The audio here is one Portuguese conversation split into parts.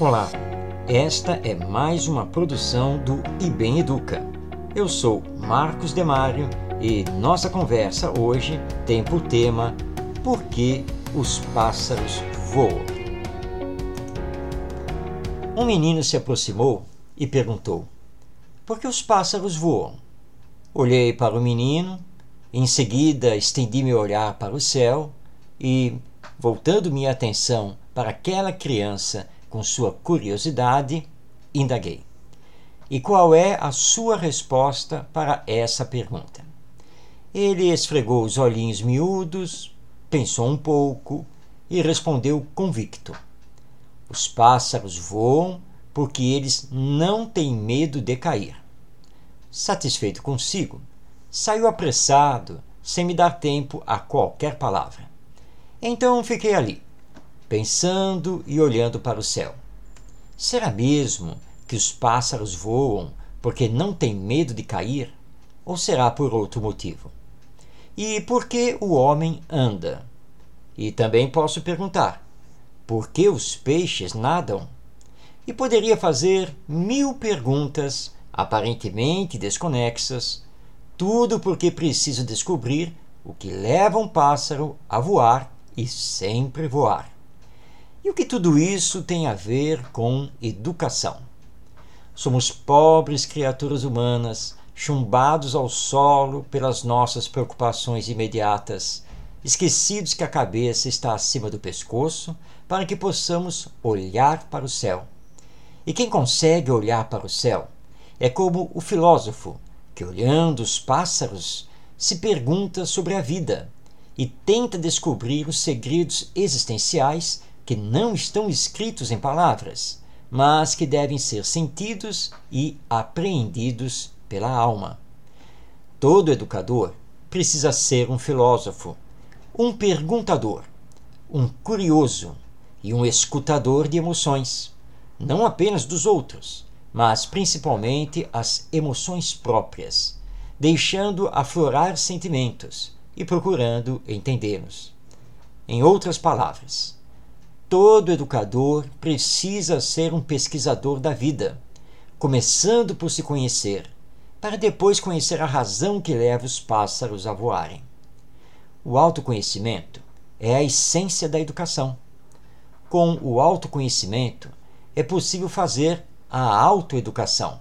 Olá, esta é mais uma produção do IBEM Educa. Eu sou Marcos Demário e nossa conversa hoje tem por tema Por que os pássaros voam? Um menino se aproximou e perguntou: Por que os pássaros voam? Olhei para o menino, em seguida estendi meu olhar para o céu e, voltando minha atenção para aquela criança com sua curiosidade, indaguei. E qual é a sua resposta para essa pergunta? Ele esfregou os olhinhos miúdos, pensou um pouco e respondeu convicto: Os pássaros voam porque eles não têm medo de cair. Satisfeito consigo, saiu apressado, sem me dar tempo a qualquer palavra. Então fiquei ali, pensando e olhando para o céu. Será mesmo que os pássaros voam porque não têm medo de cair? Ou será por outro motivo? E por que o homem anda? E também posso perguntar: por que os peixes nadam? E poderia fazer mil perguntas aparentemente desconexas, tudo porque preciso descobrir o que leva um pássaro a voar e sempre voar. E o que tudo isso tem a ver com educação? Somos pobres criaturas humanas, chumbados ao solo pelas nossas preocupações imediatas, esquecidos que a cabeça está acima do pescoço para que possamos olhar para o céu. E quem consegue olhar para o céu é como o filósofo que, olhando os pássaros, se pergunta sobre a vida e tenta descobrir os segredos existenciais que não estão escritos em palavras, mas que devem ser sentidos e apreendidos pela alma. Todo educador precisa ser um filósofo, um perguntador, um curioso e um escutador de emoções, não apenas dos outros, mas principalmente as emoções próprias, deixando aflorar sentimentos e procurando entendê-los. Em outras palavras, Todo educador precisa ser um pesquisador da vida, começando por se conhecer, para depois conhecer a razão que leva os pássaros a voarem. O autoconhecimento é a essência da educação. Com o autoconhecimento é possível fazer a autoeducação.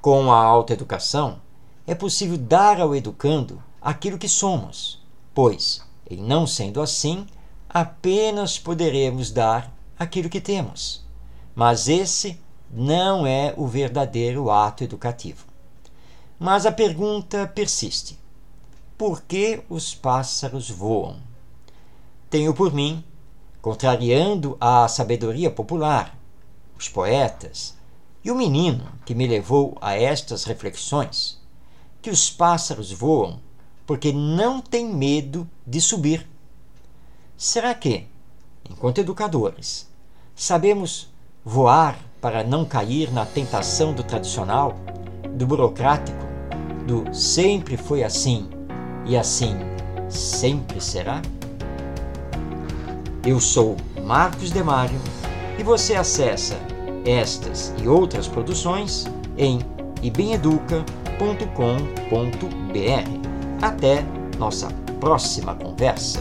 Com a autoeducação é possível dar ao educando aquilo que somos, pois, em não sendo assim, apenas poderemos dar aquilo que temos. Mas esse não é o verdadeiro ato educativo. Mas a pergunta persiste: por que os pássaros voam? Tenho por mim, contrariando a sabedoria popular, os poetas e o menino que me levou a estas reflexões, que os pássaros voam porque não têm medo de subir Será que, enquanto educadores, sabemos voar para não cair na tentação do tradicional, do burocrático, do sempre foi assim e assim sempre será? Eu sou Marcos Demário e você acessa estas e outras produções em ibeneduca.com.br. Até nossa próxima conversa.